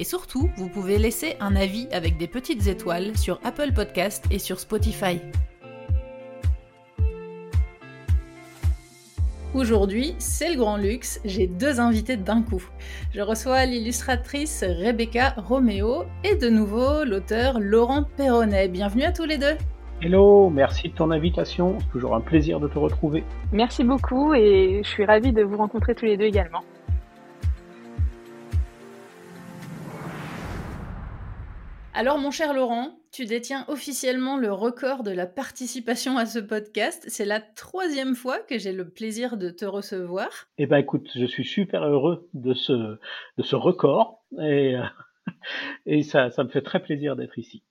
Et surtout, vous pouvez laisser un avis avec des petites étoiles sur Apple Podcast et sur Spotify. Aujourd'hui, c'est le grand luxe, j'ai deux invités d'un coup. Je reçois l'illustratrice Rebecca Romeo et de nouveau l'auteur Laurent Perronnet. Bienvenue à tous les deux. Hello, merci de ton invitation, c'est toujours un plaisir de te retrouver. Merci beaucoup et je suis ravie de vous rencontrer tous les deux également. Alors mon cher Laurent, tu détiens officiellement le record de la participation à ce podcast. C'est la troisième fois que j'ai le plaisir de te recevoir. Eh ben écoute, je suis super heureux de ce, de ce record et, euh, et ça, ça me fait très plaisir d'être ici.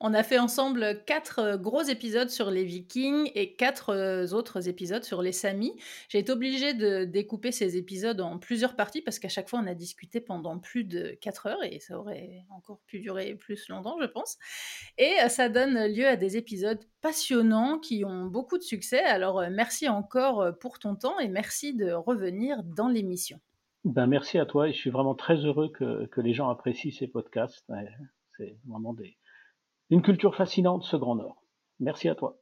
On a fait ensemble quatre euh, gros épisodes sur les Vikings et quatre euh, autres épisodes sur les Samis. J'ai été obligée de découper ces épisodes en plusieurs parties parce qu'à chaque fois on a discuté pendant plus de quatre heures et ça aurait encore pu durer plus longtemps, je pense. Et euh, ça donne lieu à des épisodes passionnants qui ont beaucoup de succès. Alors merci encore pour ton temps et merci de revenir dans l'émission. Ben, merci à toi je suis vraiment très heureux que, que les gens apprécient ces podcasts. C'est vraiment des, une culture fascinante, ce Grand Nord. Merci à toi.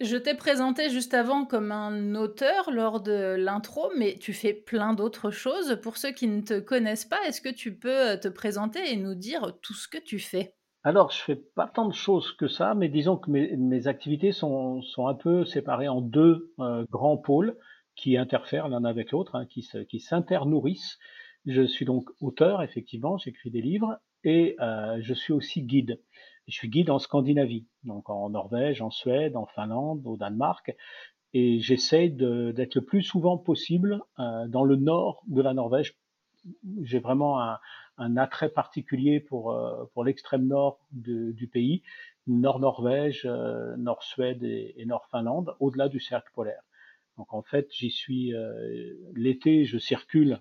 Je t'ai présenté juste avant comme un auteur lors de l'intro, mais tu fais plein d'autres choses. Pour ceux qui ne te connaissent pas, est-ce que tu peux te présenter et nous dire tout ce que tu fais? Alors, je fais pas tant de choses que ça, mais disons que mes, activités sont, sont, un peu séparées en deux euh, grands pôles qui interfèrent l'un avec l'autre, hein, qui, qui s'internourrissent. Je suis donc auteur, effectivement, j'écris des livres, et euh, je suis aussi guide. Je suis guide en Scandinavie, donc en Norvège, en Suède, en Finlande, au Danemark, et j'essaie d'être le plus souvent possible euh, dans le nord de la Norvège. J'ai vraiment un, attrait particulier pour, euh, l'extrême nord du pays, nord-Norvège, euh, nord-Suède et, nord-Finlande, au-delà du cercle polaire. Donc en fait, j'y suis l'été, je circule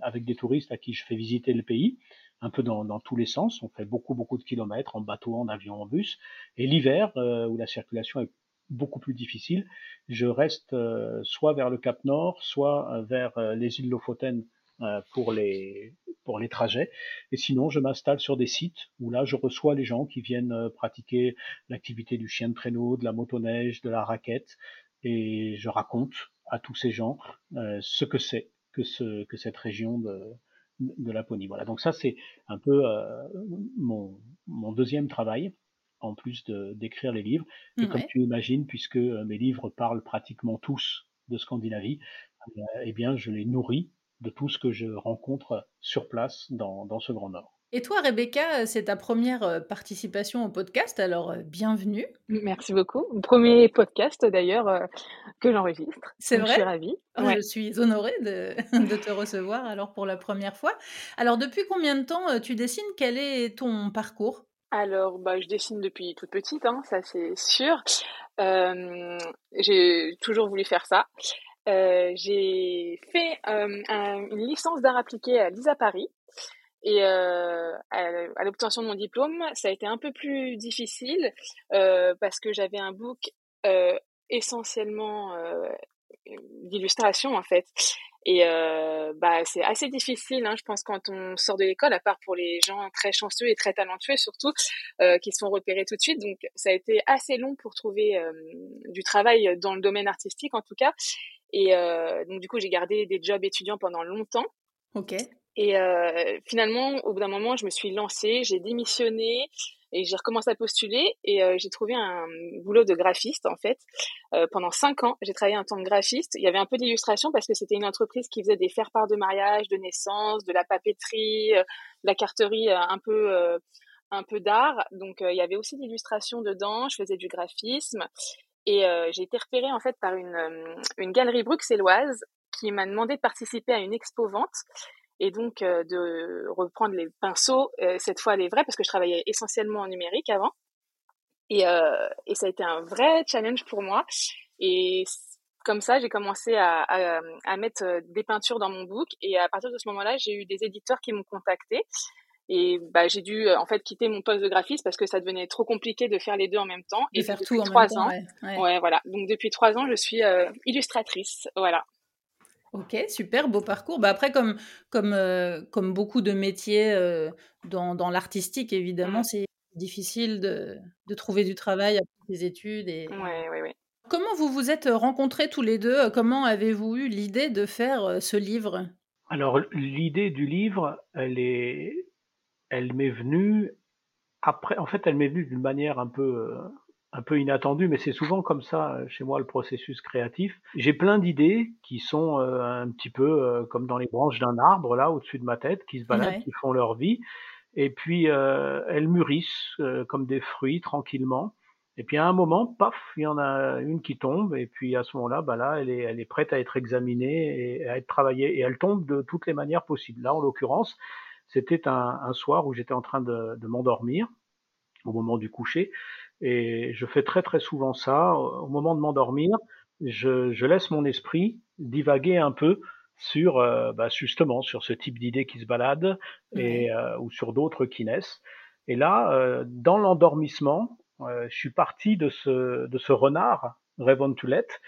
avec des touristes à qui je fais visiter le pays un peu dans, dans, tous les sens. On fait beaucoup, beaucoup de kilomètres en bateau, en avion, en bus. Et l'hiver, euh, où la circulation est beaucoup plus difficile, je reste euh, soit vers le Cap Nord, soit euh, vers les îles Lofoten pour les pour les trajets. Et sinon, je m'installe sur des sites où là, je reçois les gens qui viennent pratiquer l'activité du chien de traîneau, de la motoneige, de la raquette, et je raconte à tous ces gens ce que c'est que ce que cette région de de Laponie. Voilà, donc ça c'est un peu euh, mon, mon, deuxième travail, en plus d'écrire les livres. Et comme tu imagines, puisque euh, mes livres parlent pratiquement tous de Scandinavie, euh, eh bien je les nourris de tout ce que je rencontre sur place dans, dans ce Grand Nord. Et toi, Rebecca, c'est ta première euh, participation au podcast, alors euh, bienvenue. Merci beaucoup. Premier podcast d'ailleurs euh, que j'enregistre. C'est vrai. Je suis ravie. Oh, je suis honorée de, de, te recevoir alors pour la première fois. Alors, depuis combien de temps tu dessines? Quel est ton parcours? Alors, bah, je dessine depuis toute petite, hein, ça c'est sûr. Euh, j'ai toujours voulu faire ça. Euh, j'ai fait euh, un, une licence d'art appliqué à l'ISA Paris. Et euh, à, l'obtention de mon diplôme, ça a été un peu plus difficile euh, parce que j'avais un book euh, essentiellement euh, d'illustration en fait. Et euh, bah c'est assez difficile, hein, je pense, quand on sort de l'école, à part pour les gens très chanceux et très talentueux surtout, euh, qui sont repérés tout de suite. Donc ça a été assez long pour trouver du travail dans le domaine artistique en tout cas. Et donc du coup j'ai gardé des jobs étudiants pendant longtemps. Ok. Et euh, finalement, au bout d'un moment, je me suis lancée, j'ai démissionné et j'ai recommencé à postuler et euh, j'ai trouvé un boulot de graphiste en fait. Euh, pendant cinq ans, j'ai travaillé en tant que graphiste. Il y avait un peu d'illustration parce que c'était une entreprise qui faisait des faire-part de mariage, de naissance, de la papeterie, de la carterie, un peu un peu d'art. Donc il y avait aussi de l'illustration dedans. Je faisais du graphisme et j'ai été repérée en fait par une une galerie bruxelloise qui m'a demandé de participer à une expo vente et donc euh, de reprendre les pinceaux, euh, cette fois les vrais, parce que je travaillais essentiellement en numérique avant. Et, et ça a été un vrai challenge pour moi. Et comme ça, j'ai commencé à, à, à, mettre des peintures dans mon book. Et à partir de ce moment-là, j'ai eu des éditeurs qui m'ont contacté. Et bah, j'ai dû en fait quitter mon poste de graphiste parce que ça devenait trop compliqué de faire les deux en même temps. et faire depuis tout trois ans, ouais, voilà. Donc depuis trois ans, je suis illustratrice, voilà. Ok, super, beau parcours. Bah après, comme, comme, euh, comme beaucoup de métiers euh, dans, dans l'artistique, évidemment, Mmh. c'est difficile de, de trouver du travail après des études. Et... Ouais, ouais, ouais. Comment vous vous êtes rencontrés tous les deux? Comment avez-vous eu l'idée de faire euh, ce livre? Alors, l'idée du livre, elle est, elle m'est venue après. En fait, elle m'est venue d'une manière un peu, un peu inattendue, mais c'est souvent comme ça euh, chez moi le processus créatif. J'ai plein d'idées qui sont euh, un petit peu euh, comme dans les branches d'un arbre là au-dessus de ma tête, qui se baladent, Ouais. qui font leur vie, et puis euh, elles mûrissent euh, comme des fruits tranquillement. Et puis à un moment, paf, il y en a une qui tombe, et puis à ce moment-là, bah là, elle est, elle est prête à être examinée et à être travaillée, et elle tombe de toutes les manières possibles. Là, en l'occurrence, c'était un, un soir où j'étais en train de, de m'endormir au moment du coucher, et je fais très très souvent ça. Au moment de m'endormir, je, je laisse mon esprit divaguer un peu sur euh, bah, justement sur ce type d'idées qui se baladent et euh, ou sur d'autres qui naissent. Et là, euh, dans l'endormissement, euh, je suis parti de ce de ce renard Revon Toulette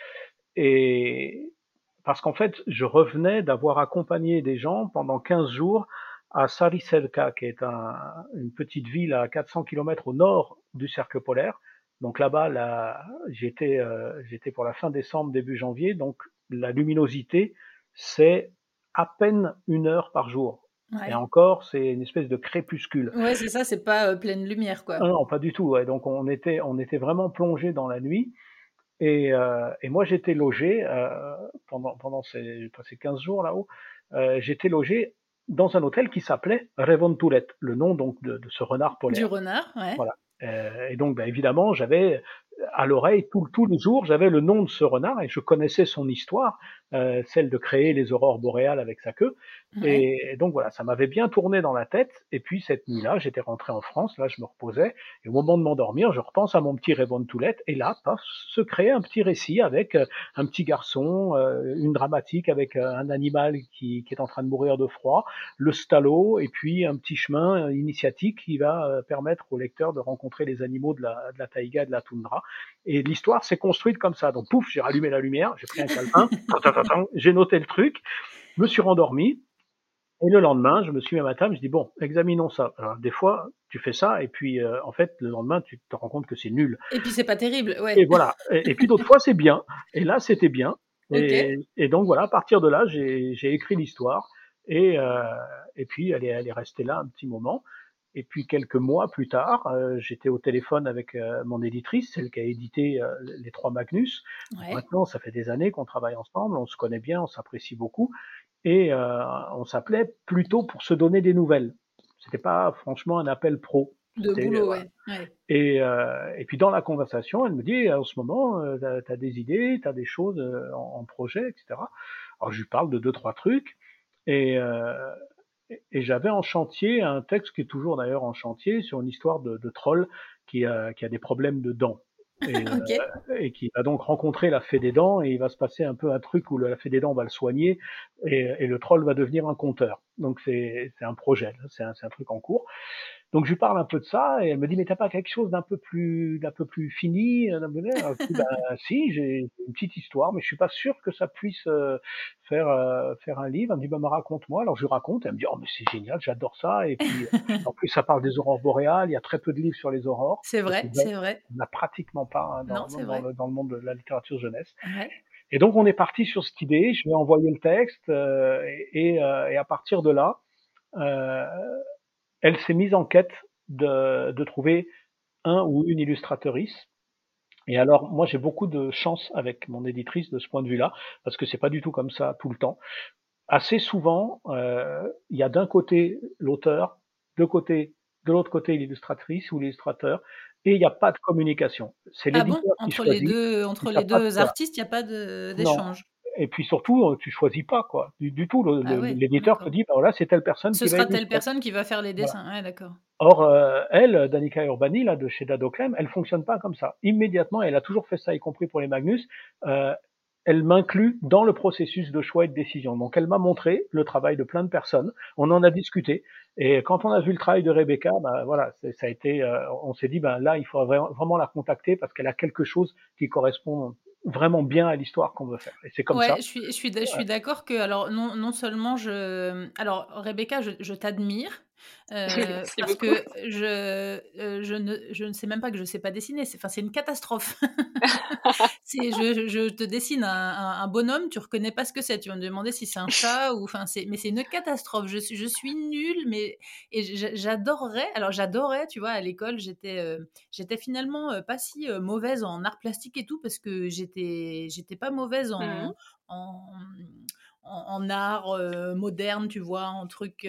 et parce qu'en fait, je revenais d'avoir accompagné des gens pendant 15 jours à Sariselka, qui est un, une petite ville à 400 km au nord du cercle polaire. Donc là-bas, là, j'étais, euh, j'étais pour la fin décembre, début janvier. Donc la luminosité, c'est à peine une heure par jour. Ouais. Et encore, c'est une espèce de crépuscule. Ouais, c'est ça, c'est pas euh, pleine lumière, quoi. Non, non, pas du tout. Ouais. Donc on était, on était vraiment plongé dans la nuit. Et, euh, et moi, j'étais logé pendant pendant ces, passé 15 jours là-haut. J'étais logé dans un hôtel qui s'appelait Revontulet, le nom donc de, de ce renard polaire. Du renard, ouais. Voilà. Euh, et donc, bah, évidemment, j'avais à l'oreille tout, tous les jours, j'avais le nom de ce renard et je connaissais son histoire, euh, celle de créer les aurores boréales avec sa queue. Et, et donc voilà, ça m'avait bien tourné dans la tête. Et puis cette nuit-là, j'étais rentré en France, là je me reposais, et au moment de m'endormir, je repense à mon petit Revon Toulette, et là, paf, se crée un petit récit avec euh, un petit garçon, euh, une dramatique avec euh, un animal qui, qui est en train de mourir de froid, le stallo, et puis un petit chemin initiatique qui va permettre au lecteur de rencontrer les animaux de la, de la taïga et de la toundra. Et l'histoire s'est construite comme ça. Donc pouf, j'ai rallumé la lumière, j'ai pris un calepin, j'ai noté le truc, me suis rendormi, et le lendemain, je me suis mis à ma table, je dis bon, examinons ça. Alors, des fois, tu fais ça, et puis euh, en fait, le lendemain, tu te rends compte que c'est nul. Et puis c'est pas terrible, ouais. Et voilà. Et, et puis d'autres fois, c'est bien. Et là, c'était bien. Et, et donc voilà, à partir de là, j'ai j'ai écrit l'histoire. Et, euh, et puis, elle est, elle est restée là un petit moment. Et puis quelques mois plus tard, euh, j'étais au téléphone avec euh, mon éditrice, celle qui a édité euh, les trois Magnus. Ouais. Maintenant, ça fait des années qu'on travaille ensemble, on se connaît bien, on s'apprécie beaucoup, et on s'appelait plutôt pour se donner des nouvelles. C'était pas franchement un appel pro. De boulot, ouais. ouais. Et, et puis dans la conversation, elle me dit en ce moment, t'as as des idées, t'as des choses en, en projet, etc. Alors je lui parle de deux trois trucs, et, euh, et- j'avais en chantier un texte qui est toujours d'ailleurs en chantier sur une histoire de, de troll qui a, qui a des problèmes de dents. Et, euh, et qui va donc rencontrer la fée des dents et il va se passer un peu un truc où le- la fée des dents va le soigner et, et le troll va devenir un conteur. Donc c'est un projet, c'est un, c'est un truc en cours. Donc je lui parle un peu de ça et elle me dit mais t'as pas quelque chose d'un peu plus d'un peu plus fini Alors, je dis, ben, si j'ai une petite histoire mais je suis pas sûr que ça puisse euh, faire euh, faire un livre. Elle me dit bah me raconte-moi. Alors je lui raconte. Elle me dit oh mais c'est génial, j'adore ça et puis euh, en plus ça parle des aurores boréales. Il y a très peu de livres sur les aurores. C'est vrai, c'est vrai. On n'a pratiquement pas hein, dans, Non, c'est dans le, dans le monde de la littérature jeunesse. Ouais. Et donc on est parti sur cette idée. Je lui ai envoyé le texte euh, et, et, euh, et à partir de là, euh, elle s'est mise en quête de, de trouver un ou une illustratrice. Et alors, moi, j'ai beaucoup de chance avec mon éditrice de ce point de vue-là, parce que c'est pas du tout comme ça tout le temps. Assez souvent, euh, il y a d'un côté l'auteur, de côté, de l'autre côté l'illustratrice ou l'illustrateur, et il n'y a pas de communication. C'est Ah bon? l'éditeur qui Entre les deux, entre les deux artistes, il n'y a pas d'échange? Et puis surtout, euh, tu choisis pas quoi, du, du tout. Ah ouais, L'éditeur te dit, bah voilà, c'est telle personne Ce qui va sera telle illustrer. personne qui va faire les Voilà. dessins. Ouais, d'accord. Or, euh, elle, Danica Urbani, là, de chez Dadoclem, elle fonctionne pas comme ça. Immédiatement, elle a toujours fait ça, y compris pour les Magnus. Euh, elle m'inclut dans le processus de choix et de décision. Donc, elle m'a montré le travail de plein de personnes. On en a discuté. Et quand on a vu le travail de Rebecca, bah, voilà, ça a été, euh, on s'est dit, ben là, il faut vraiment la contacter parce qu'elle a quelque chose qui correspond vraiment bien à l'histoire qu'on veut faire. Et c'est comme ouais, ça. Je suis, je suis, je suis d'accord que, alors, non, non seulement je. Alors, Rebecca, je, je t'admire. Euh, parce que je, euh, je, ne, je ne sais même pas que je ne sais pas dessiner. C'est, c'est une catastrophe. c'est, je, je, te dessine un, un, bonhomme, tu reconnais pas ce que c'est. Tu vas me demander si c'est un chat ou. Enfin, c'est, mais c'est une catastrophe. Je suis, je suis nulle, mais et j'adorerais. Alors, j'adorais, tu vois, à l'école, j'étais, euh, j'étais finalement pas si mauvaise en art plastique et tout parce que j'étais, j'étais pas mauvaise en, mmh en, en, art moderne, tu vois, en truc.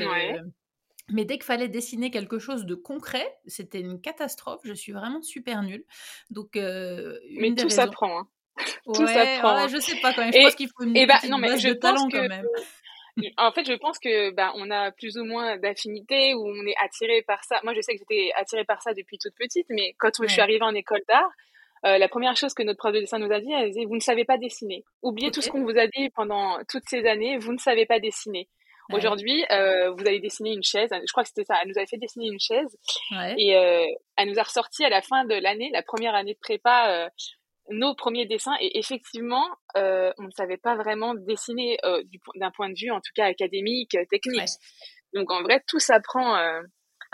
Mais dès qu'il fallait dessiner quelque chose de concret, c'était une catastrophe. Je suis vraiment super nulle. Donc, euh, mais tout s'apprend. Hein. tout s'apprend. Ouais, je sais pas quand même. Je pense qu'il faut une et bah, non, mais je de talent quand même. en fait, je pense que bah, on a plus ou moins d'affinité ou on est attiré par ça. Moi, je sais que j'étais attirée par ça depuis toute petite, mais quand je suis arrivée en école d'art, euh, la première chose que notre prof de dessin nous a dit, elle disait vous ne savez pas dessiner. Oubliez tout ce qu'on vous a dit pendant toutes ces années, vous ne savez pas dessiner. Aujourd'hui, euh, vous allez dessiner une chaise. Je crois que c'était ça. Elle nous avait fait dessiner une chaise. Et euh, elle nous a ressorti à la fin de l'année, la première année de prépa, euh, nos premiers dessins. Et effectivement, euh, on ne savait pas vraiment dessiner euh, d'un point de vue, en tout cas académique, technique. Donc en vrai, tout s'apprend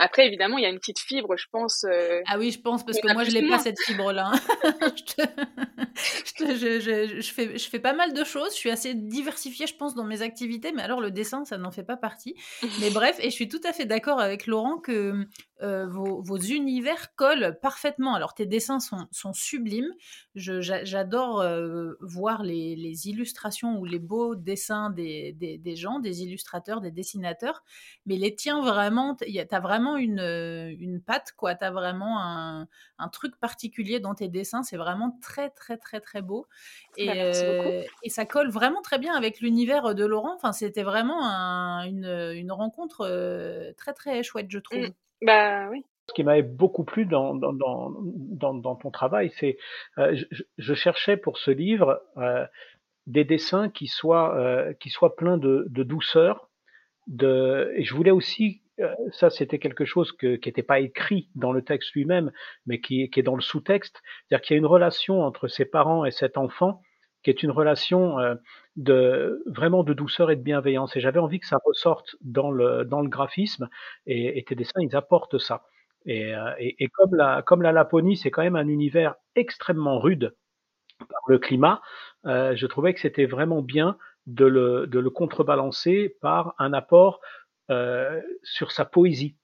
après, évidemment, il y a une petite fibre, je pense. Euh, ah oui, je pense, parce que moi, je n'ai pas cette fibre-là. je, je, je, je, fais, je fais pas mal de choses. Je suis assez diversifiée, je pense, dans mes activités. Mais alors, le dessin, ça n'en fait pas partie. mais bref, et je suis tout à fait d'accord avec Laurent que euh, vos, vos, univers collent parfaitement. Alors, tes dessins sont, sont sublimes. J'adore euh, voir les, les, illustrations ou les beaux dessins des, des, des, gens, des illustrateurs, des dessinateurs. Mais les tiens, vraiment, tu as vraiment une, une patte, quoi. Tu as vraiment un, un, truc particulier dans tes dessins. C'est vraiment très, très, très, très beau. Et, bah, euh, et ça colle vraiment très bien avec l'univers de Laurent. Enfin, c'était vraiment un, une, une, rencontre très, très chouette, je trouve. Mmh. Bah oui. Ce qui m'avait beaucoup plu dans, dans, dans, dans ton travail, c'est euh, je, je, cherchais pour ce livre euh, des dessins qui soient, euh, qui soient pleins de, de douceur. De, et je voulais aussi, euh, ça c'était quelque chose que, qui n'était pas écrit dans le texte lui-même, mais qui, qui est dans le sous-texte. C'est-à-dire qu'il y a une relation entre ses parents et cet enfant qui est une relation euh, de vraiment de douceur et de bienveillance. Et j'avais envie que ça ressorte dans le dans le graphisme. Et, et tes dessins, ils apportent ça. Et, euh, et, et, comme la comme la Laponie, c'est quand même un univers extrêmement rude par le climat. Euh, je trouvais que c'était vraiment bien de le de le contrebalancer par un apport euh, sur sa poésie.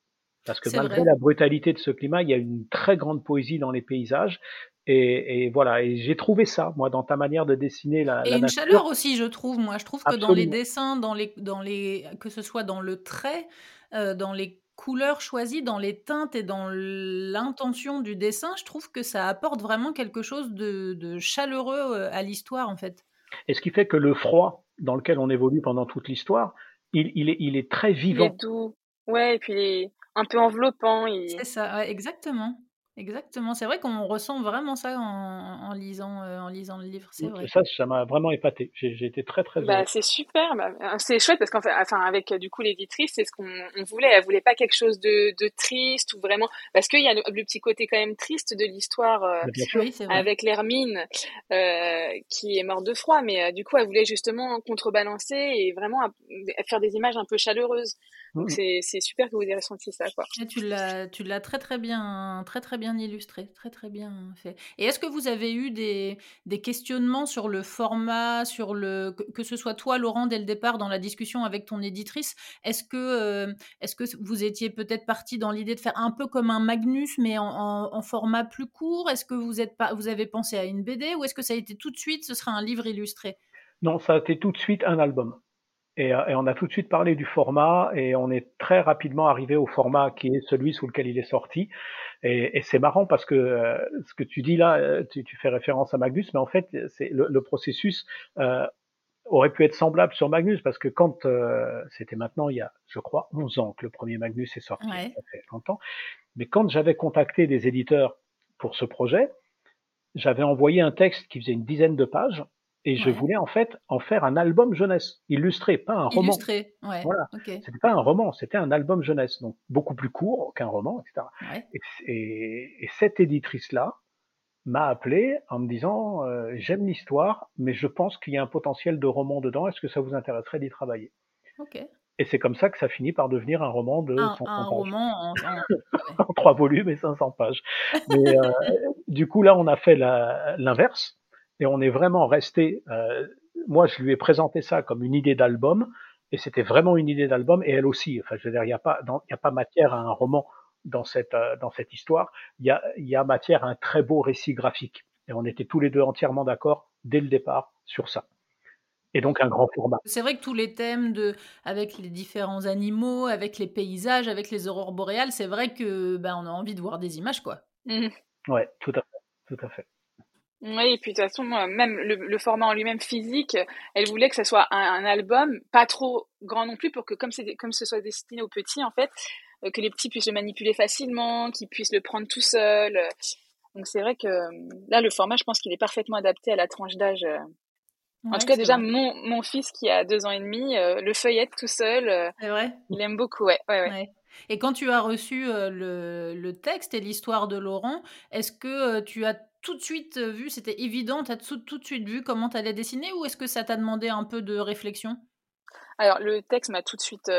Parce que malgré vrai. la brutalité de ce climat, il y a une très grande poésie dans les paysages. Et, et, voilà, et j'ai trouvé ça, moi, dans ta manière de dessiner la, et la une nature. chaleur aussi, je trouve. Moi, je trouve que dans les dessins, dans les, dans les, que ce soit dans le trait, euh, dans les couleurs choisies, dans les teintes et dans l'intention du dessin, je trouve que ça apporte vraiment quelque chose de, de chaleureux euh, à l'histoire, en fait. Et ce qui fait que le froid dans lequel on évolue pendant toute l'histoire, il, il, est, il est très vivant. Il est doux. Ouais, et puis il est un peu enveloppant. Il... C'est ça, ouais, exactement. Exactement, c'est vrai qu'on ressent vraiment ça en, en lisant, euh, en lisant le livre, c'est vrai. Ça, ça m'a vraiment épaté. J'ai été très très bah, C'est super, bah, euh, c'est chouette parce qu'en fait, enfin avec euh, du coup l'éditrice, c'est ce qu'on on voulait. Elle voulait pas quelque chose de, de triste ou vraiment parce qu'il y a le, le, petit côté quand même triste de l'histoire euh, oui, avec l'Hermine euh, qui est morte de froid, mais euh, du coup elle voulait justement contrebalancer et vraiment faire des images un peu chaleureuses. Donc mmh. c'est super que vous ayez ressenti ça quoi. Et tu l'as tu l'as très très bien très très bien illustré, très très bien fait. Et est-ce que vous avez eu des, des questionnements sur le format, sur le que, que, ce soit toi Laurent dès le départ dans la discussion avec ton éditrice, est-ce que euh, est-ce que vous étiez peut-être parti dans l'idée de faire un peu comme un Magnus mais en, en, en format plus court? Est-ce que vous êtes pas vous avez pensé à une BD ou est-ce que ça a été tout de suite ce sera un livre illustré? Non, ça a été tout de suite un album. Et, euh, et, on a tout de suite parlé du format et on est très rapidement arrivé au format qui est celui sous lequel il est sorti. Et, et c'est marrant parce que euh, ce que tu dis là, euh, tu, tu, fais référence à Magnus, mais en fait, c'est le, le, processus. Euh, aurait pu être semblable sur Magnus parce que quand euh, c'était maintenant il y a, je crois, 11 ans que le premier Magnus est sorti, ça fait longtemps. Mais quand j'avais contacté des éditeurs pour ce projet, j'avais envoyé un texte qui faisait une dizaine de pages et je voulais en fait en faire un album jeunesse illustré, pas un roman. Illustré, ouais. Voilà. C'était pas un roman, c'était un album jeunesse, donc beaucoup plus court qu'un roman, etc. Et, et, cette éditrice là m'a appelé en me disant euh, j'aime l'histoire, mais je pense qu'il y a un potentiel de roman dedans. Est-ce que ça vous intéresserait d'y travailler? Et c'est comme ça que ça finit par devenir un roman de un, 500 un pages. roman en, en trois volumes et 500 pages. Mais, euh, du coup, là, on a fait l'inverse et on est vraiment resté. Euh, moi, je lui ai présenté ça comme une idée d'album et c'était vraiment une idée d'album et elle aussi. Enfin, je veux dire, il n'y a pas, il a pas matière à un roman dans cette euh, dans cette histoire. Il y a, il y a matière à un très beau récit graphique et on était tous les deux entièrement d'accord dès le départ sur ça et donc un grand format. C'est vrai que tous les thèmes de, avec les différents animaux, avec les paysages, avec les aurores boréales, c'est vrai que ben, on a envie de voir des images, quoi. Mmh. Ouais, tout à fait, tout à fait. Oui, et puis de toute façon, même le, format en lui-même physique, elle voulait que ce soit un, album pas trop grand non plus pour que, comme, comme ce soit destiné aux petits, en fait, euh, que les petits puissent le manipuler facilement, qu'ils puissent le prendre tout seul. Donc c'est vrai que là, le format, je pense qu'il est parfaitement adapté à la tranche d'âge euh, en tout cas, déjà, mon, mon, fils qui a deux ans et demi, euh, le feuillette tout seul, euh, vrai il aime beaucoup, ouais. ouais, ouais. Et quand tu as reçu euh, le, le, texte et l'histoire de Laurent, est-ce que tu as tout de suite vu, c'était évident, tu as tout, tout, de suite vu comment tu allais dessiner ou est-ce que ça t'a demandé un peu de réflexion? Alors le texte m'a tout de suite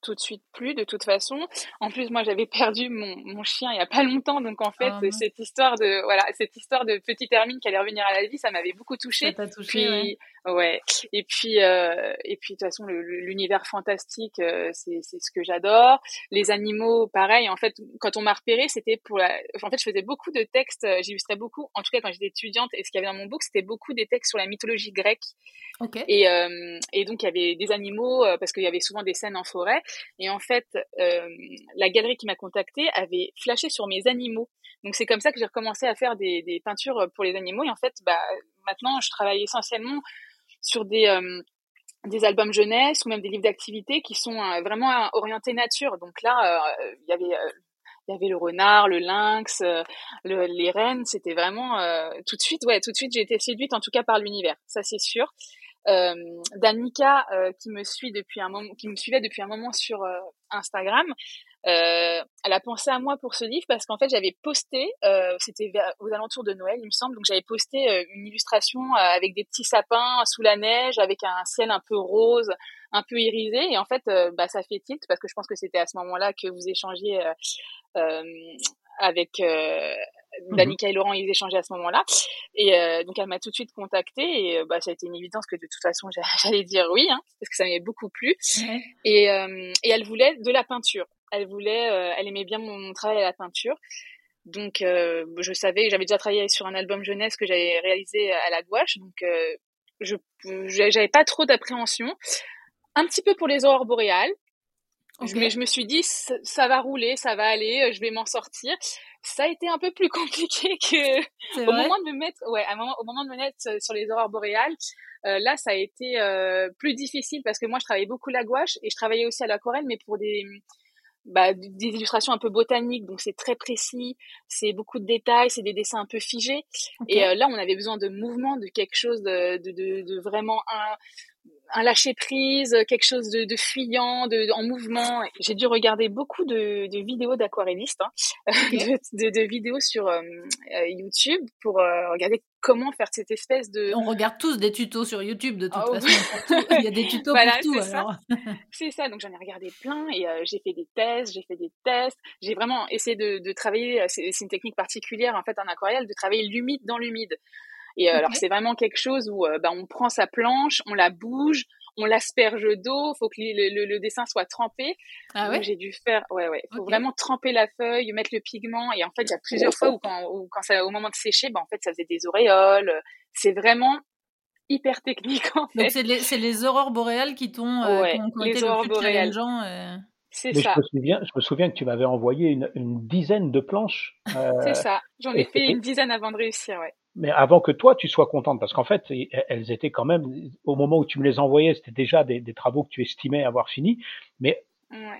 tout de suite plu de toute façon. En plus moi j'avais perdu mon, mon, chien il y a pas longtemps donc en fait oh, cette histoire de voilà cette histoire de petite Hermine qui allait revenir à la vie ça m'avait beaucoup touchée. Ça t'a touché. Ouais. Et puis, euh, et puis de toute façon, l'univers fantastique, euh, c'est ce que j'adore. Les animaux, pareil. En fait, quand on m'a repéré, c'était pour la. En fait, je faisais beaucoup de textes. Euh, j'illustrais beaucoup. En tout cas, quand j'étais étudiante, et ce qu'il y avait dans mon book, c'était beaucoup des textes sur la mythologie grecque. Okay. Et, euh, et donc, il y avait des animaux euh, parce qu'il y avait souvent des scènes en forêt. Et en fait, la galerie qui m'a contactée avait flashé sur mes animaux. Donc, c'est comme ça que j'ai recommencé à faire des, des peintures pour les animaux. Et en fait, bah, maintenant, je travaille essentiellement sur des euh, des albums jeunesse ou même des livres d'activité qui sont euh, vraiment orientés nature. Donc là, euh, il y avait il y avait le renard, le lynx, le, les rennes. C'était vraiment tout de suite, ouais, tout de suite, j'ai été séduite en tout cas par l'univers, ça c'est sûr. Euh, Danica qui me suit depuis un moment, qui me suivait depuis un moment sur Instagram, euh, elle a pensé à moi pour ce livre parce qu'en fait j'avais posté, euh, c'était aux alentours de Noël il me semble, donc j'avais posté euh, une illustration avec des petits sapins sous la neige, avec un ciel un peu rose, un peu irisé, et en fait bah, ça fait tilt parce que je pense que c'était à ce moment-là que vous échangiez avec Danica et Laurent, ils échangeaient à ce moment-là. Et euh, donc, elle m'a tout de suite contactée et bah, ça a été une évidence que de toute façon, j'allais dire oui, hein, parce que ça m'avait beaucoup plu. Ouais. Et, euh, et elle voulait de la peinture elle voulait, euh, elle aimait bien mon, travail à la peinture. Donc, euh, je savais, j'avais déjà travaillé sur un album jeunesse que j'avais réalisé à la gouache, donc euh, je j'avais pas trop d'appréhension. Un petit peu pour les aurores boréales, mais je me suis dit ça, va rouler, ça va aller, je vais m'en sortir. Ça a été un peu plus compliqué que au moment de me mettre, ouais, au moment de me mettre sur les aurores boréales. là, ça a été plus difficile parce que moi, je travaillais beaucoup la gouache et je travaillais aussi à l'aquarelle, mais pour des bah, des illustrations un peu botaniques, donc c'est très précis, c'est beaucoup de détails, c'est des dessins un peu figés. Et euh, là, on avait besoin de mouvement, de quelque chose de, de, de, de vraiment un, un lâcher prise, quelque chose de, de fuyant, de, en mouvement. J'ai dû regarder beaucoup de, de vidéos d'aquarellistes, hein, de, de, vidéos sur euh, euh, YouTube pour euh, regarder comment faire cette espèce de. On regarde tous des tutos sur YouTube de toute oh, façon. Il y a des tutos voilà, pour tout. C'est ça. Donc j'en ai regardé plein et j'ai fait des tests, j'ai fait des tests. J'ai vraiment essayé de, de travailler. C'est une technique particulière en fait en aquarelle de travailler l'humide dans l'humide. Et euh, alors c'est vraiment quelque chose où euh, bah, on prend sa planche, on la bouge, on l'asperge d'eau, faut que le, le, dessin soit trempé. Ah ouais? J'ai dû faire, ouais ouais, faut vraiment tremper la feuille, mettre le pigment. Et en fait, il y a plusieurs fois où quand, où, quand ça, au moment de sécher, bah en fait, ça faisait des auréoles. C'est vraiment hyper technique en fait. Donc c'est les, les, aurores boréales qui t'ont euh, ouais, les aurores boréales. Euh... C'est ça. Je me, souviens, je me souviens que tu m'avais envoyé une, une, dizaine de planches. Euh, c'est ça. J'en ai fait une dizaine avant de réussir, ouais. mais avant que toi tu sois contente, parce qu'en fait, elles étaient quand même, au moment où tu me les envoyais, c'était déjà des, des travaux que tu estimais avoir finis, mais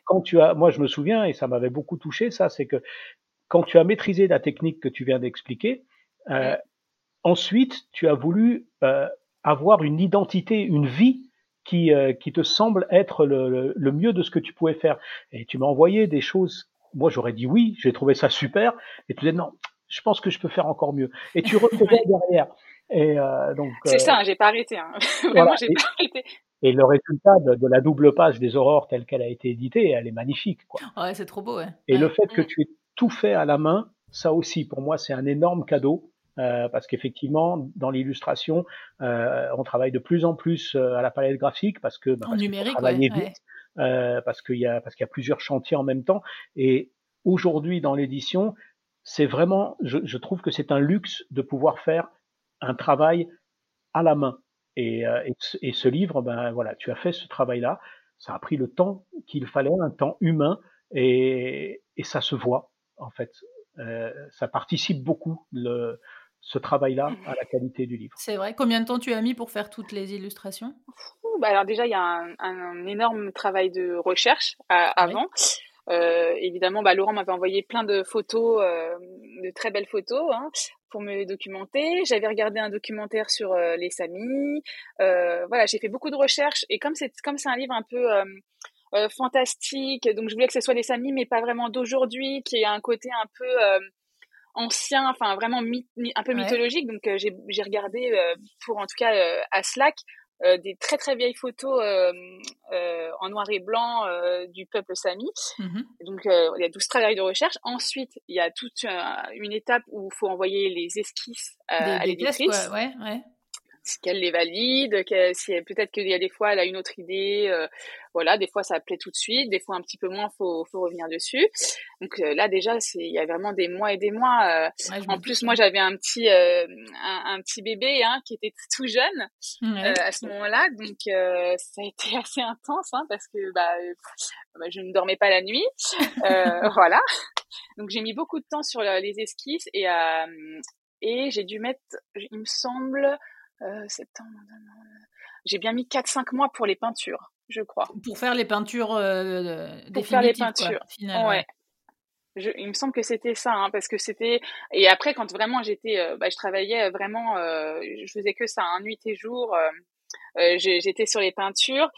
quand tu as, moi je me souviens, et ça m'avait beaucoup touché, ça, c'est que quand tu as maîtrisé la technique que tu viens d'expliquer, euh, ensuite tu as voulu euh, avoir une identité, une vie qui, euh, qui te semble être le, le, mieux de ce que tu pouvais faire. Et tu m'as envoyé des choses, moi j'aurais dit oui, j'ai trouvé ça super, et tu disais non, je pense que je peux faire encore mieux. Et tu retrouvais derrière. Et euh, donc. C'est ça, j'ai pas arrêté. Hein. Vraiment, j'ai pas arrêté. Et le résultat de, la double page des aurores telle qu'elle a été éditée, elle est magnifique. Quoi. Ouais, c'est trop beau. Ouais. Et le fait que tu aies tout fait à la main, ça aussi, pour moi, c'est un énorme cadeau. Euh, parce qu'effectivement, dans l'illustration, euh, on travaille de plus en plus euh, à la palette graphique parce que bah, en numérique, vite, euh, parce qu'il y a parce qu'il y a plusieurs chantiers en même temps. Et aujourd'hui, dans l'édition, c'est vraiment, je, je, trouve que c'est un luxe de pouvoir faire un travail à la main. Et, euh, et, ce livre, ben voilà, tu as fait ce travail-là. Ça a pris le temps qu'il fallait, un temps humain, et, et ça se voit en fait. Euh, ça participe beaucoup le, ce travail-là à la qualité du livre. C'est vrai. Combien de temps tu as mis pour faire toutes les illustrations? Bah alors déjà, il y a un, un, énorme travail de recherche avant. Euh, évidemment, bah, Laurent m'avait envoyé plein de photos, euh, de très belles photos, hein, pour me documenter. J'avais regardé un documentaire sur euh, les Samis. Euh, voilà, j'ai fait beaucoup de recherches et comme c'est comme c'est un livre un peu euh, fantastique, donc je voulais que ce soit les Samis, mais pas vraiment d'aujourd'hui, qui ait un côté un peu ancien, enfin vraiment un peu mythologique. Donc j'ai regardé pour en tout cas à Slack euh, des très très vieilles photos euh, euh, en noir et blanc du peuple sami. Mmh Donc il y a 12 travail de recherche. Ensuite, il y a toute une étape où il faut envoyer les esquisses à l'éditrice. Ouais, ouais si qu'elle les valide, si peut-être qu'il y a des fois elle a une autre idée, euh, voilà, des fois ça plaît tout de suite, des fois un petit peu moins, faut faut revenir dessus. Donc euh, là déjà c'est il y a vraiment des mois et des mois. Euh, en plus moi j'avais un petit un, petit bébé hein, qui était tout jeune à ce moment-là, donc ça a été assez intense hein, parce que bah, bah, je ne dormais pas la nuit, voilà. Donc j'ai mis beaucoup de temps sur les esquisses et et j'ai dû mettre, il me semble, euh, septembre. J'ai bien mis 4-5 mois pour les peintures, je crois. Pour faire les peintures euh, Pour faire les peintures, ouais. Je, il me semble que c'était ça, hein, parce que c'était. Et après, quand vraiment j'étais, euh, bah, je travaillais vraiment, euh, je faisais que ça, hein, nuit et jour. Euh, j'étais sur les peintures.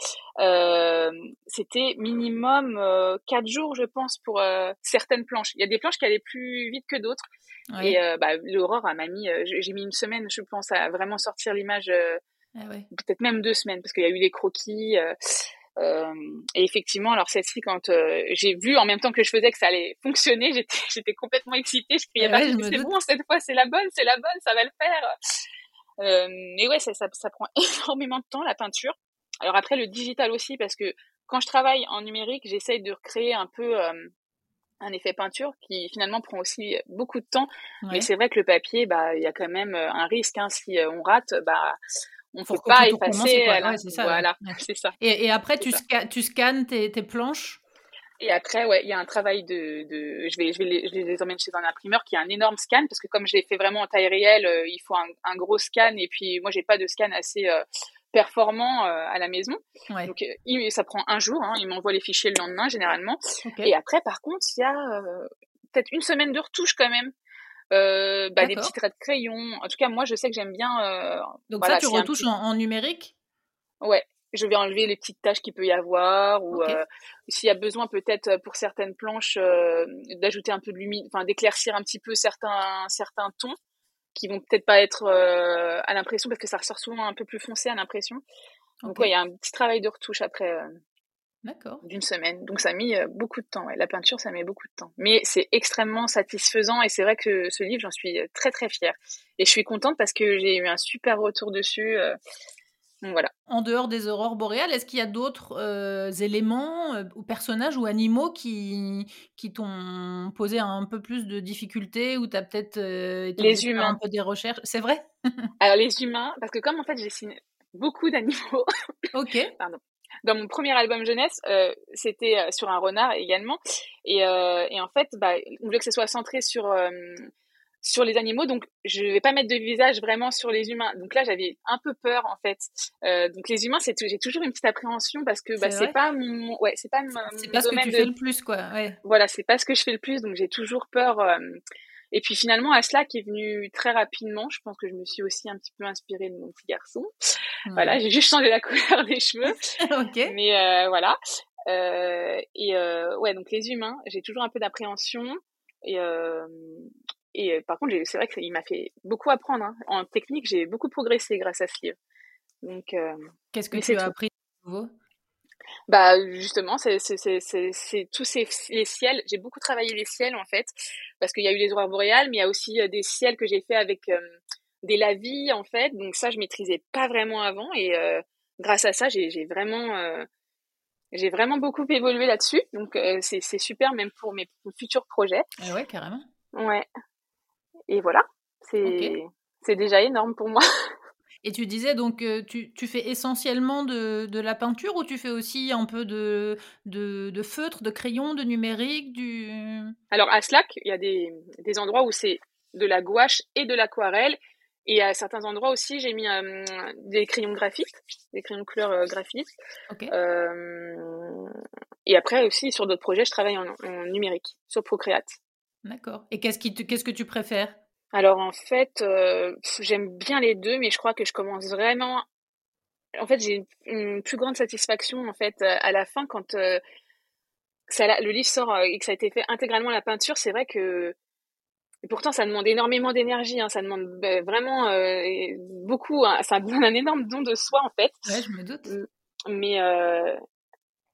c'était minimum quatre jours, je pense, pour certaines planches. Il y a des planches qui allaient plus vite que d'autres. Et euh, bah, l'aurore m'a mis, euh, j'ai mis une semaine, je pense, à vraiment sortir l'image, euh, ah peut-être même deux semaines, parce qu'il y a eu les croquis. Euh, et effectivement, alors celle-ci, quand j'ai vu en même temps que je faisais que ça allait fonctionner, j'étais, j'étais complètement excitée. Je criais, ah c'est bon, cette fois, c'est la bonne, c'est la bonne, ça va le faire. Euh, mais ouais, ça, ça, ça, prend énormément de temps, la peinture. Alors après, le digital aussi, parce que quand je travaille en numérique, j'essaye de recréer un peu un effet peinture qui finalement prend aussi beaucoup de temps. Mais c'est vrai que le papier, bah, il y a quand même euh, un risque. Hein, si euh, on rate, bah, on ne peut pas effacer. voilà, c'est ça. Et, après, tu, tu scannes tes, tes, planches et après, ouais, il y a un travail de, de je vais, je vais les, je les emmène chez un imprimeur qui a un énorme scan parce que comme je l'ai fait vraiment en taille réelle, euh, il faut un, un, gros scan et puis moi j'ai pas de scan assez performant euh, à la maison. Donc il, ça prend un jour, hein, il m'envoie les fichiers le lendemain généralement. Et après par contre il y a euh, peut-être une semaine de retouche quand même. Euh, bah, des petits traits de crayon. En tout cas moi je sais que j'aime bien. Donc ça tu retouches en, numérique? Ouais. Je vais enlever les petites taches qu'il peut y avoir ou s'il y a besoin peut-être pour certaines planches d'ajouter un peu de lumière, enfin d'éclaircir un petit peu certains certains tons qui vont peut-être pas être euh, à l'impression parce que ça ressort souvent un peu plus foncé à l'impression. Donc il y a un petit travail de retouche après euh, d'une semaine. Donc ça a mis euh, beaucoup de temps. La peinture, ça met beaucoup de temps. Mais c'est extrêmement satisfaisant et c'est vrai que ce livre, j'en suis très très fière. Et je suis contente parce que j'ai eu un super retour dessus. Voilà. En dehors des aurores boréales, est-ce qu'il y a d'autres euh, éléments euh, ou personnages ou animaux qui, qui t'ont posé un peu plus de difficultés ou tu as peut-être euh, les humains. un peu des recherches? C'est vrai? Alors les humains, parce que comme en fait j'ai signé beaucoup d'animaux. Ok. Pardon. Dans mon premier album jeunesse, c'était sur un renard également. Et, et en fait, bah, on voulait que ce soit centré sur sur les animaux, donc je vais pas mettre de visage vraiment sur les humains. Donc là, j'avais un peu peur en fait. Euh, donc les humains, c'est j'ai toujours une petite appréhension parce que bah, c'est pas mon, ouais, c'est pas mon, c'est pas ce que tu fais le plus quoi. Ouais. Voilà, c'est pas ce que je fais le plus, donc j'ai toujours peur. Euh, et puis finalement, Asla qui est venu très rapidement, je pense que je me suis aussi un petit peu inspirée de mon petit garçon. Voilà, j'ai juste changé la couleur des cheveux. ok. Mais euh, voilà. Euh, et euh, ouais, donc les humains, j'ai toujours un peu d'appréhension. Et, et par contre, c'est vrai qu'il m'a fait beaucoup apprendre. Hein. En technique, j'ai beaucoup progressé grâce à ce livre. Donc, qu'est-ce que tu as appris de nouveau? Bah justement, c'est tous ces les ciels. J'ai beaucoup travaillé les ciels en fait, parce qu'il y a eu les aurores boréales, mais il y a aussi des ciels que j'ai fait avec des lavis en fait. Donc ça, je maîtrisais pas vraiment avant, et grâce à ça, j'ai vraiment j'ai vraiment beaucoup évolué là-dessus, donc euh, c'est super même pour mes futurs projets. Ah ouais, carrément. Ouais. Et voilà, c'est c'est déjà énorme pour moi. Et tu disais donc euh, tu, tu, fais essentiellement de, de, la peinture ou tu fais aussi un peu de, de, de feutre, de crayon, de numérique du... Alors à Slack, il y a des, des endroits où c'est de la gouache et de l'aquarelle et à certains endroits aussi, j'ai mis euh, des crayons graphiques, des crayons de couleur euh, graphiques. Euh, et après aussi, sur d'autres projets, je travaille en, numérique, sur Procreate. D'accord. Et qu'est-ce, qui qu'est-ce que tu préfères? Alors en fait, j'aime bien les deux, mais je crois que je commence vraiment... En fait, j'ai une, plus grande satisfaction en fait à la fin quand ça, le livre sort et que ça a été fait intégralement à la peinture. C'est vrai que et pourtant, ça demande énormément d'énergie, hein, ça demande ben, vraiment euh, beaucoup, hein, ça demande un énorme don de soi en fait. Ouais, je me doute. Mais, euh,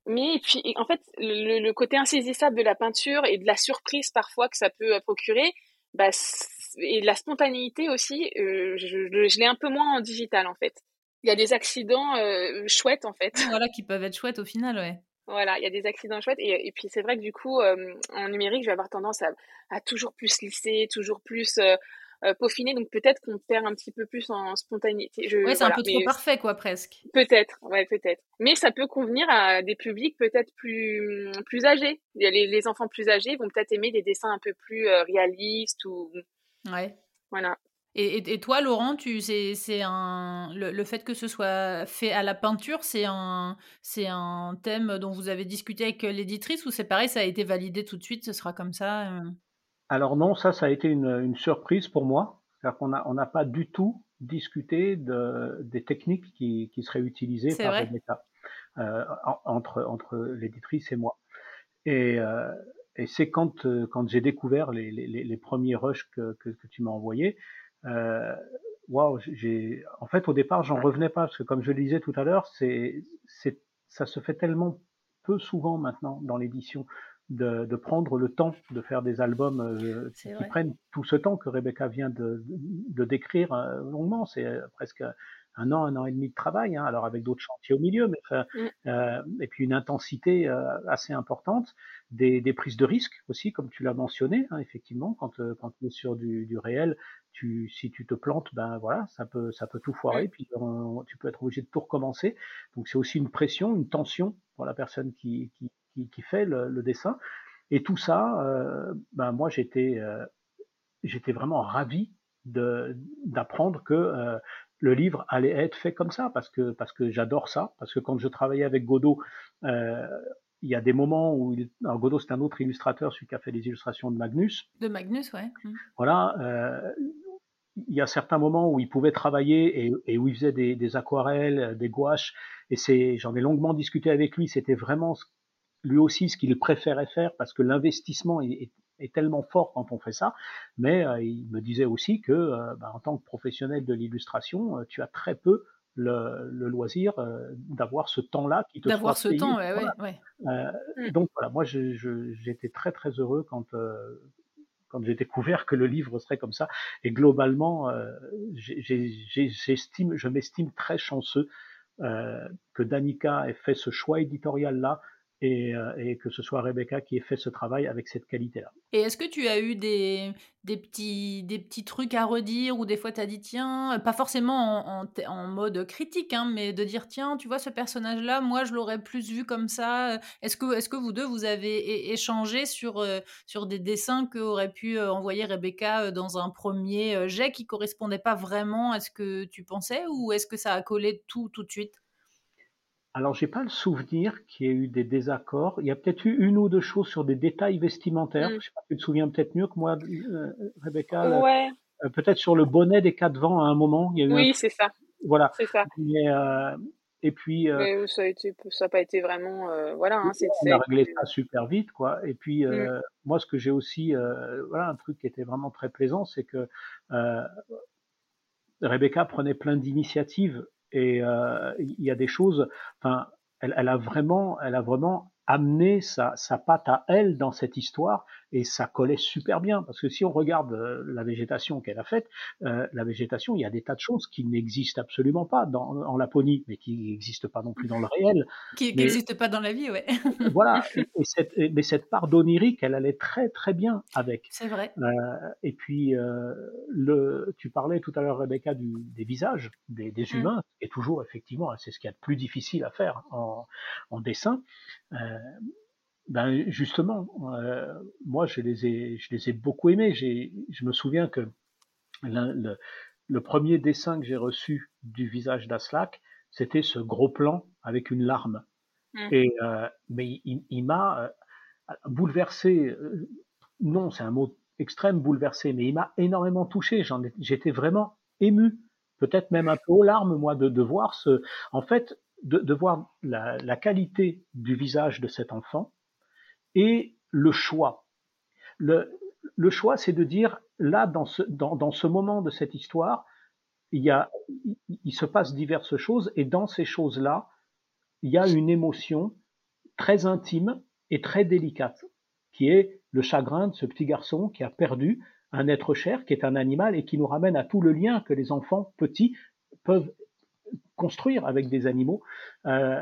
mais puis, en fait, le, côté insaisissable de la peinture et de la surprise parfois que ça peut euh, procurer, bah, et de la spontanéité aussi, je, je, l'ai un peu moins en digital en fait. Il y a des accidents chouettes en fait. Voilà, qui peuvent être chouettes au final, ouais. Voilà, il y a des accidents chouettes. Et, et puis c'est vrai que du coup, euh, en numérique, je vais avoir tendance à, à toujours plus lisser, toujours plus euh, euh, peaufiner. Donc peut-être qu'on perd un petit peu plus en spontanéité. Je, ouais, c'est un peu trop parfait, quoi, presque. Peut-être, ouais, peut-être. Mais ça peut convenir à des publics peut-être plus, plus âgés. Les, les enfants plus âgés vont peut-être aimer des dessins un peu plus réalistes ou. Ouais. Voilà. Et, et, toi, Laurent, tu, c'est, c'est un, le, fait que ce soit fait à la peinture, c'est un, c'est un thème dont vous avez discuté avec l'éditrice ou c'est pareil, ça a été validé tout de suite, ce sera comme ça euh? Alors non, ça, ça a été une, une surprise pour moi. C'est-à-dire qu'on n'a on n'a pas du tout discuté de, des techniques qui, qui seraient utilisées par Rebecca euh, entre, entre l'éditrice et moi. Et, euh, et c'est quand, quand j'ai découvert les, les, les, premiers rushs que, que, que tu m'as envoyés, euh, waouh, j'ai, en fait, au départ, j'en revenais pas parce que, comme je le disais tout à l'heure, c'est, c'est, ça se fait tellement peu souvent maintenant dans l'édition de, de, prendre le temps de faire des albums euh, qui prennent tout ce temps que Rebecca vient de, de, décrire euh, longuement. C'est euh, presque un an, un an et demi de travail, hein, alors avec d'autres chantiers au milieu, mais mm. euh, et puis une intensité euh, assez importante, des, des, prises de risques aussi, comme tu l'as mentionné, hein, effectivement, quand, euh, quand tu es sur du, du, réel, tu, si tu te plantes, ben voilà, ça peut, ça peut tout foirer, mm. puis tu peux être obligé de tout recommencer. Donc c'est aussi une pression, une tension pour la personne qui, qui, qui, qui fait le, le, dessin. Et tout ça, euh, ben moi j'étais, j'étais vraiment ravi d'apprendre que le livre allait être fait comme ça parce que parce que j'adore ça. Parce que quand je travaillais avec Godot euh, il y a des moments où il, alors Godot c'est un autre illustrateur celui qui a fait les illustrations de Magnus. De Magnus ouais. Mmh. voilà euh, il y a certains moments où il pouvait travailler et, et où il faisait des, des, aquarelles des gouaches. Et c'est j'en ai longuement discuté avec lui. C'était vraiment lui aussi ce qu'il préférait faire parce que l'investissement est, est tellement fort quand on fait ça, mais euh, il me disait aussi que euh, bah, en tant que professionnel de l'illustration, euh, tu as très peu le, le loisir d'avoir ce temps-là qui te d'avoir ce temps, ouais, ouais, mmh. Donc voilà, moi j'étais très très heureux quand quand j'ai découvert que le livre serait comme ça. Et globalement, j'estime, je m'estime très chanceux que Danica ait fait ce choix éditorial là et, euh, et, que ce soit Rebecca qui ait fait ce travail avec cette qualité-là. Et est-ce que tu as eu des, petits, trucs à redire ou des fois tu as dit tiens, pas forcément en, mode critique, hein, mais de dire tiens, tu vois ce personnage-là, moi je l'aurais plus vu comme ça. Est-ce que, est que vous deux, vous avez échangé sur, euh, sur des dessins qu'aurait pu euh, envoyer Rebecca dans un premier jet qui correspondait pas vraiment à ce que tu pensais ou est-ce que ça a collé tout tout de suite? Alors, j'ai pas le souvenir qu'il y ait eu des désaccords. Il y a peut-être eu une ou deux choses sur des détails vestimentaires. Mm. Je sais pas, tu te souviens peut-être mieux que moi, euh, Rebecca. Ouais. Euh, peut-être sur le bonnet des quatre vents à un moment. Il y a eu oui, c'est ça. Voilà. C'est ça. Mais, euh, et puis. Euh, Mais ça a été, ça n'a pas été vraiment, euh, voilà. Hein, on a réglé ça super vite, quoi. Et puis, mm. moi, ce que j'ai aussi, voilà, un truc qui était vraiment très plaisant, c'est que Rebecca prenait plein d'initiatives et euh, il y a des choses. Enfin, elle, elle, a vraiment, elle a vraiment amené sa, sa patte à elle dans cette histoire et ça collait super bien parce que si on regarde euh, la végétation qu'elle a faite, euh, la végétation, il y a des tas de choses qui n'existent absolument pas dans, en Laponie, mais qui n'existent pas non plus dans le réel. Qui n'existent pas dans la vie, ouais. voilà, et, cette, mais cette part d'onirique, elle allait très très bien avec. C'est vrai. Euh, et puis, euh, le, tu parlais tout à l'heure, Rebecca, du, des visages des, des mmh. humains, et toujours effectivement, c'est ce qu'il y a de plus difficile à faire en, en dessin. Ben justement, euh, moi je les ai, je les ai beaucoup aimés. Je me souviens que le, le, premier dessin que j'ai reçu du visage d'Aslak, c'était ce gros plan avec une larme. Mmh. Et euh, mais il, il m'a euh, bouleversé. Non, c'est un mot extrême, bouleversé, mais il m'a énormément touché. J'étais vraiment ému, peut-être même un peu aux larmes, moi, de, de voir ce. En fait, de, de voir la, la qualité du visage de cet enfant et le choix. Le, choix, c'est de dire, là, dans ce, dans, dans ce moment de cette histoire, il, y a, il se passe diverses choses, et dans ces choses-là, il y a une émotion très intime et très délicate, qui est le chagrin de ce petit garçon qui a perdu un être cher, qui est un animal, et qui nous ramène à tout le lien que les enfants petits peuvent construire avec des animaux. Euh,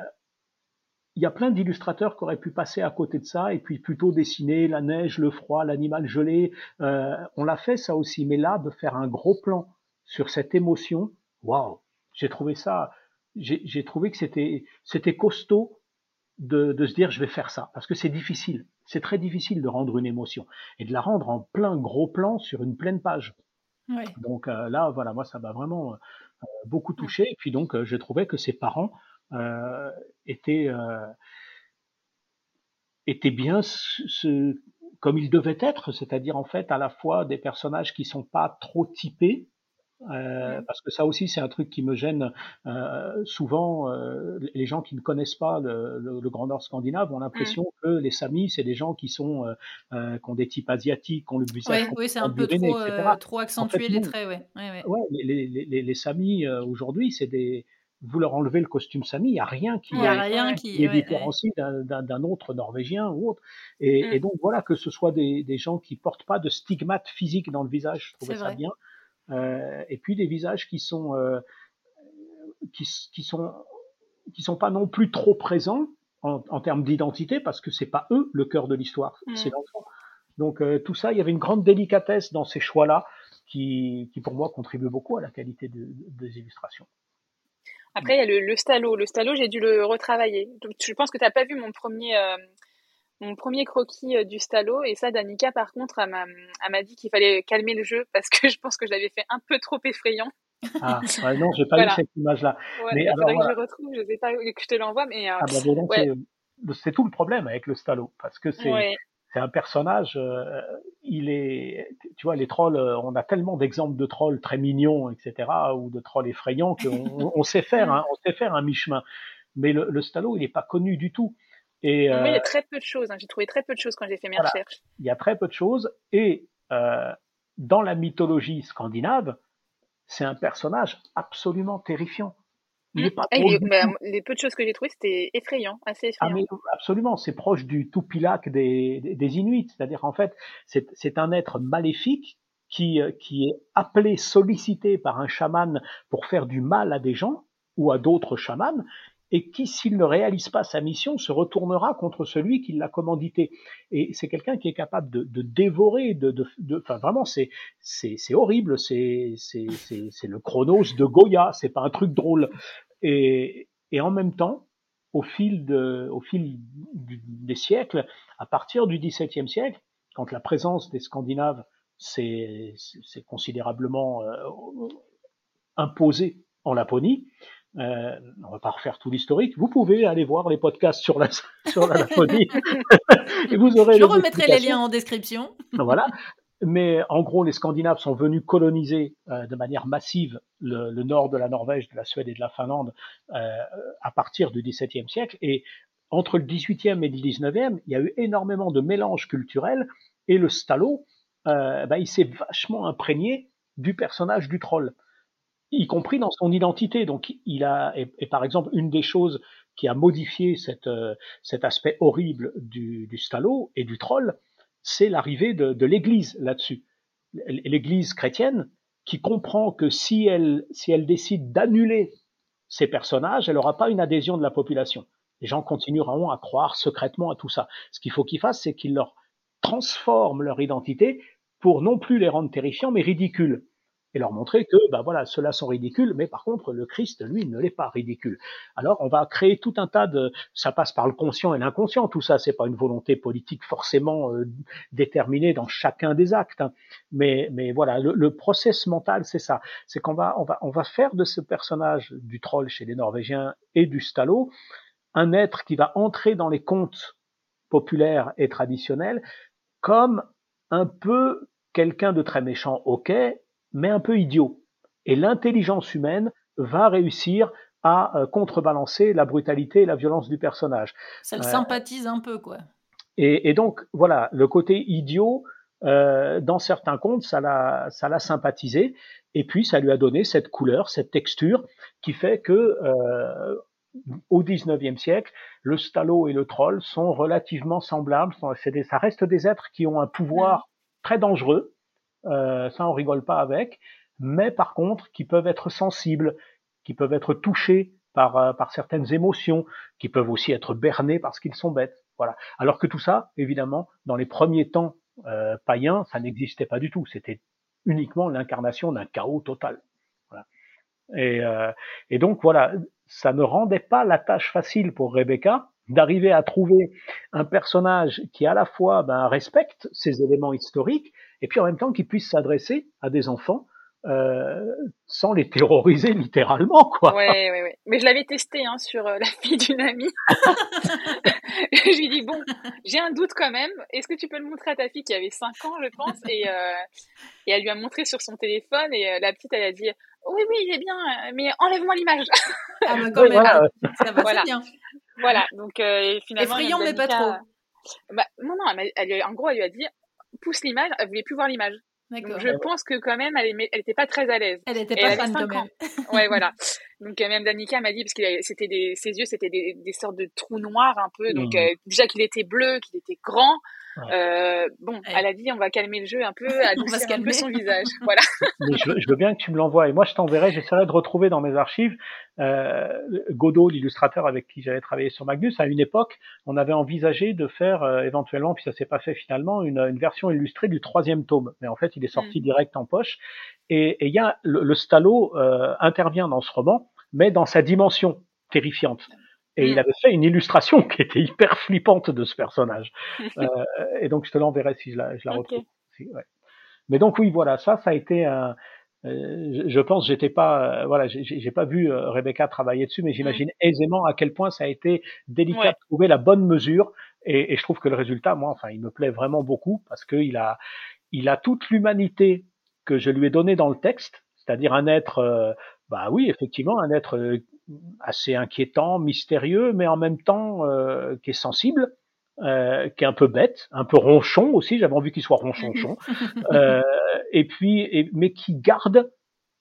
il y a plein d'illustrateurs qui auraient pu passer à côté de ça et puis plutôt dessiner la neige, le froid, l'animal gelé. Euh, on l'a fait ça aussi, mais là de faire un gros plan sur cette émotion, waouh, j'ai trouvé ça, j'ai trouvé que c'était c'était costaud de, de se dire je vais faire ça parce que c'est difficile, c'est très difficile de rendre une émotion et de la rendre en plein gros plan sur une pleine page. Donc euh, là, voilà, moi ça m'a vraiment euh, beaucoup touché. Et puis donc, j'ai trouvé que ses parents euh, étaient, euh, étaient bien ce, comme ils devaient être, c'est-à-dire en fait à la fois des personnages qui sont pas trop typés, euh, parce que ça aussi c'est un truc qui me gêne euh, souvent. Euh, les gens qui ne connaissent pas le, le, le Grand Nord scandinave ont l'impression mmh. que les Samis c'est des gens qui sont qui ont des types asiatiques, qui ont le visage. Ouais, oui, c'est un peu trop, trop accentué en fait, les traits. Ouais les, les, les, les Samis aujourd'hui c'est des vous leur enlevez le costume Sami, il n'y a rien qui, y a rien qui, qui est ouais, différencié ouais. d'un autre Norvégien ou autre. Et, mm. et, donc voilà, que ce soit des, des gens qui portent pas de stigmates physiques dans le visage, je trouvais ça vrai. bien. Euh, et puis des visages qui sont euh, qui, qui sont qui sont pas non plus trop présents en, en termes d'identité parce que c'est pas eux le cœur de l'histoire, mm. c'est l'enfant. Donc euh, tout ça, il y avait une grande délicatesse dans ces choix-là qui, qui pour moi contribue beaucoup à la qualité de, de, des illustrations. Après, il y a le, le stalo. Le stalo, j'ai dû le retravailler. Donc, je pense que tu n'as pas vu mon premier, euh, mon premier croquis euh, du stalo. Et ça, Danica, par contre, elle m'a dit qu'il fallait calmer le jeu parce que je pense que je l'avais fait un peu trop effrayant. Ah, ouais, non, j'ai pas voilà. eu cette image-là. Ouais, mais alors, que je retrouve, je sais pas que je te l'envoie, mais. Euh, ah, bah, ouais. c'est tout le problème avec le stalo. Parce que c'est. C'est un personnage, euh, il est, tu vois, les trolls, euh, on a tellement d'exemples de trolls très mignons, etc., ou de trolls effrayants qu'on on sait faire, hein, on sait faire un mi-chemin. Mais le, le Stalo, il n'est pas connu du tout. Et, euh, oui, il y a très peu de choses. Hein. J'ai trouvé très peu de choses quand j'ai fait mes voilà. recherches. Il y a très peu de choses. Et euh, dans la mythologie scandinave, c'est un personnage absolument terrifiant. Il est pas trop les, les, peu de choses que j'ai trouvées, c'était effrayant, assez effrayant. Ah, mais absolument, c'est proche du Tupilak des, des, des Inuits. C'est-à-dire, en fait, c'est un être maléfique qui, euh, qui est appelé, sollicité par un chaman pour faire du mal à des gens ou à d'autres chamans. Et qui, s'il ne réalise pas sa mission, se retournera contre celui qui l'a commandité. Et c'est quelqu'un qui est capable de, de dévorer, de, de, de, enfin vraiment, c'est c'est horrible, c'est c'est le Chronos de Goya, c'est pas un truc drôle. Et, et en même temps, au fil de, au fil des siècles, à partir du XVIIe siècle, quand la présence des Scandinaves s'est considérablement euh, imposée en Laponie, euh, on va pas refaire tout l'historique. Vous pouvez aller voir les podcasts sur la sur la Laponie et vous aurez. Je remettrai les liens en description. voilà. Mais en gros, les Scandinaves sont venus coloniser euh, de manière massive le, le, nord de la Norvège, de la Suède et de la Finlande euh, à partir du XVIIe siècle. Et entre le XVIIIe et le XIXe, il y a eu énormément de mélanges culturels. Et le Stallo, euh, bah, il s'est vachement imprégné du personnage du troll y compris dans son identité. Donc, il a, et, par exemple, une des choses qui a modifié euh, cet aspect horrible du, du Stallo et du troll, c'est l'arrivée de, de l'Église là-dessus. L'Église chrétienne qui comprend que si elle, si elle décide d'annuler ces personnages, elle n'aura pas une adhésion de la population. Les gens continueront à croire secrètement à tout ça. Ce qu'il faut qu'ils fassent, c'est qu'ils leur transforment leur identité pour non plus les rendre terrifiants, mais ridicules et leur montrer que, ben voilà, ceux-là sont ridicules, mais par contre, le Christ, lui, ne l'est pas ridicule. Alors, on va créer tout un tas de, ça passe par le conscient et l'inconscient, tout ça, c'est pas une volonté politique forcément euh, déterminée dans chacun des actes, hein. mais, mais voilà, le, le process mental, c'est ça, c'est qu'on va, on va, on va faire de ce personnage du troll chez les Norvégiens et du Stallo un être qui va entrer dans les contes populaires et traditionnels comme un peu quelqu'un de très méchant, ok, mais un peu idiot. Et l'intelligence humaine va réussir à euh, contrebalancer la brutalité et la violence du personnage. Ça le euh, sympathise un peu, quoi. Et, et, donc, voilà, le côté idiot, euh, dans certains contes, ça l'a, ça l'a sympathisé, et puis ça lui a donné cette couleur, cette texture, qui fait que euh, au XIXe siècle, le stallo et le troll sont relativement semblables. Des, ça reste des êtres qui ont un pouvoir très dangereux, euh, ça on rigole pas avec, mais par contre qui peuvent être sensibles, qui peuvent être touchés par, euh, par certaines émotions, qui peuvent aussi être bernés parce qu'ils sont bêtes. Voilà. Alors que tout ça, évidemment, dans les premiers temps euh, païens, ça n'existait pas du tout. C'était uniquement l'incarnation d'un chaos total. Voilà. Et, euh, et donc voilà, ça ne rendait pas la tâche facile pour Rebecca d'arriver à trouver un personnage qui à la fois ben, respecte ces éléments historiques et puis en même temps qui puisse s'adresser à des enfants euh, sans les terroriser littéralement quoi. Ouais ouais ouais. Mais je l'avais testé hein, sur euh, la fille d'une amie. je lui dis bon, j'ai un doute quand même. Est-ce que tu peux le montrer à ta fille qui avait 5 ans je pense? Et euh, et elle lui a montré sur son téléphone et euh, la petite elle a dit oui oui il est bien mais enlève-moi l'image. ah bah quand même. Voilà. Ça va voilà. bien. Voilà donc finalement. Effrayant mais pas trop. Bah, non non elle, elle, en gros elle lui a dit pousse l'image, elle voulait plus voir l'image. Donc je pense que quand même, elle n'était pas très à l'aise. Elle était pas fan quand même. ouais, voilà. Donc euh, même Danica m'a dit parce que c'était des, ses yeux, c'était des, des, sortes de trous noirs un peu. Donc mmh. euh, déjà qu'il était bleu, qu'il était grand. Euh, bon, elle a dit on va calmer le jeu un peu, adoucir un peu son visage. voilà. je, veux bien que tu me l'envoies et moi je t'enverrai. J'essaierai de retrouver dans mes archives euh, Godot, l'illustrateur avec qui j'avais travaillé sur Magnus. À une époque, on avait envisagé de faire euh, éventuellement, puis ça s'est pas fait finalement, une, une, version illustrée du troisième tome. Mais en fait, il est sorti mm. direct en poche. Et il y a le, le Stallo euh, intervient dans ce roman, mais dans sa dimension terrifiante. Et il mm. avait fait une illustration qui était hyper flippante de ce personnage. euh, et donc, je te l'enverrai si je la, je la retrouve. ouais. Mais donc, oui, voilà, ça, ça a été un. Euh, je pense, j'étais pas, euh, voilà, j'ai pas vu euh, Rebecca travailler dessus, mais j'imagine mm. aisément à quel point ça a été délicat ouais. de trouver la bonne mesure. Et, et, je trouve que le résultat, moi, enfin, il me plaît vraiment beaucoup parce qu'il a, il a toute l'humanité que je lui ai donnée dans le texte, c'est-à-dire un être, bah oui, effectivement, un être assez inquiétant, mystérieux, mais en même temps euh, qui est sensible, euh, qui est un peu bête, un peu ronchon aussi. J'avais envie qu'il soit ronchonchon, euh, et puis, et, mais qui garde,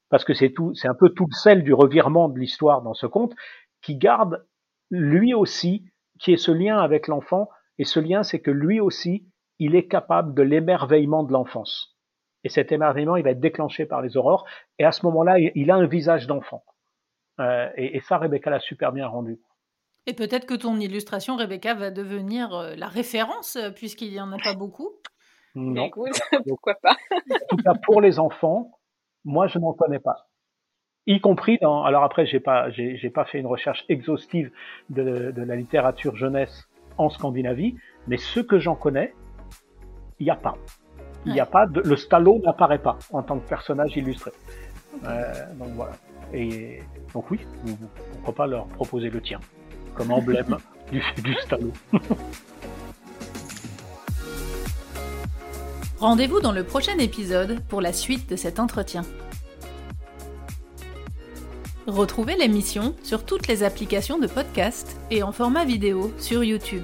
parce que c'est tout, c'est un peu tout le sel du revirement de l'histoire dans ce conte, qui garde lui aussi, qui est ce lien avec l'enfant. Et ce lien, c'est que lui aussi, il est capable de l'émerveillement de l'enfance. Et cet émerveillement, il va être déclenché par les aurores. Et à ce moment-là, il a un visage d'enfant. Euh, et, et, ça, Rebecca l'a super bien rendu. Et peut-être que ton illustration, Rebecca, va devenir euh, la référence, euh, puisqu'il n'y en a pas beaucoup. Non. Écoute, pourquoi pas En tout cas, pour les enfants, moi, je n'en connais pas. Y compris dans. Alors après, j'ai pas, j'ai, j'ai pas fait une recherche exhaustive de, de la littérature jeunesse en Scandinavie, mais ce que j'en connais, il n'y a pas. Il n'y a pas de, le Stalo n'apparaît pas en tant que personnage illustré. Euh, donc voilà. Et donc oui, pourquoi pas leur proposer le tien comme emblème du, du Stalo. Rendez-vous dans le prochain épisode pour la suite de cet entretien. Retrouvez l'émission sur toutes les applications de podcast et en format vidéo sur YouTube.